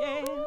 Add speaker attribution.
Speaker 1: yeah.